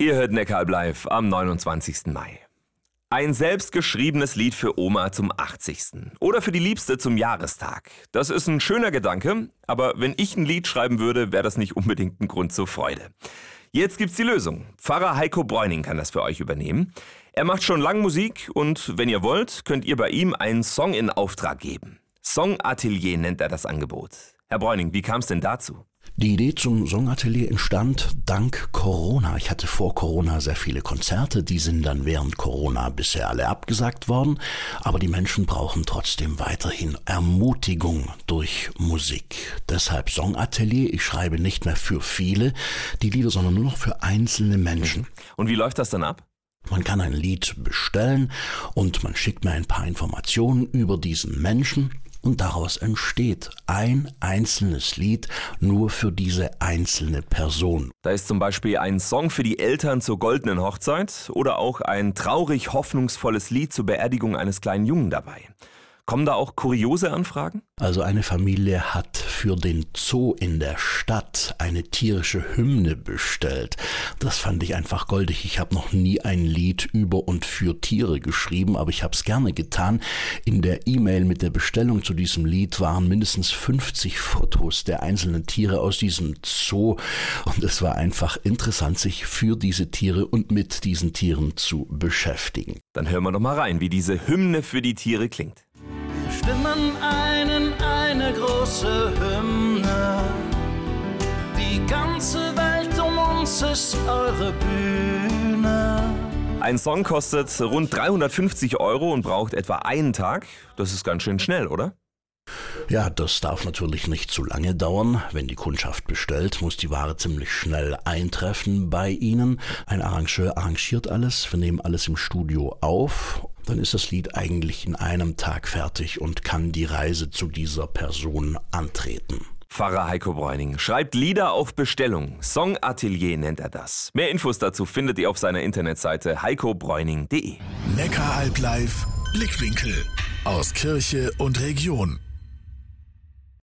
Ihr hört Neckaralb live am 29. Mai. Ein selbstgeschriebenes Lied für Oma zum 80. Oder für die Liebste zum Jahrestag. Das ist ein schöner Gedanke, aber wenn ich ein Lied schreiben würde, wäre das nicht unbedingt ein Grund zur Freude. Jetzt gibt's die Lösung. Pfarrer Heiko Bräuning kann das für euch übernehmen. Er macht schon lang Musik und wenn ihr wollt, könnt ihr bei ihm einen Song in Auftrag geben. Songatelier nennt er das Angebot. Herr Bräuning, wie kam es denn dazu? Die Idee zum Songatelier entstand dank Corona. Ich hatte vor Corona sehr viele Konzerte, die sind dann während Corona bisher alle abgesagt worden, aber die Menschen brauchen trotzdem weiterhin Ermutigung durch Musik. Deshalb Songatelier, ich schreibe nicht mehr für viele die Lieder, sondern nur noch für einzelne Menschen. Und wie läuft das dann ab? Man kann ein Lied bestellen und man schickt mir ein paar Informationen über diesen Menschen und daraus entsteht ein einzelnes Lied nur für diese einzelne Person. Da ist zum Beispiel ein Song für die Eltern zur goldenen Hochzeit oder auch ein traurig hoffnungsvolles Lied zur Beerdigung eines kleinen Jungen dabei. Kommen da auch kuriose Anfragen? Also eine Familie hat für den Zoo in der Stadt eine tierische Hymne bestellt. Das fand ich einfach goldig. Ich habe noch nie ein Lied über und für Tiere geschrieben, aber ich habe es gerne getan. In der E-Mail mit der Bestellung zu diesem Lied waren mindestens 50 Fotos der einzelnen Tiere aus diesem Zoo und es war einfach interessant, sich für diese Tiere und mit diesen Tieren zu beschäftigen. Dann hören wir noch mal rein, wie diese Hymne für die Tiere klingt stimmen einen eine große Hymne. Die ganze Welt um uns ist eure Bühne. Ein Song kostet rund 350 Euro und braucht etwa einen Tag. Das ist ganz schön schnell, oder? Ja, das darf natürlich nicht zu lange dauern. Wenn die Kundschaft bestellt, muss die Ware ziemlich schnell eintreffen bei Ihnen. Ein Arrangeur arrangiert alles, wir nehmen alles im Studio auf dann ist das Lied eigentlich in einem Tag fertig und kann die Reise zu dieser Person antreten. Pfarrer Heiko Bräuning schreibt Lieder auf Bestellung. Songatelier nennt er das. Mehr Infos dazu findet ihr auf seiner Internetseite heikobräuning.de. Neckaralb live Blickwinkel aus Kirche und Region.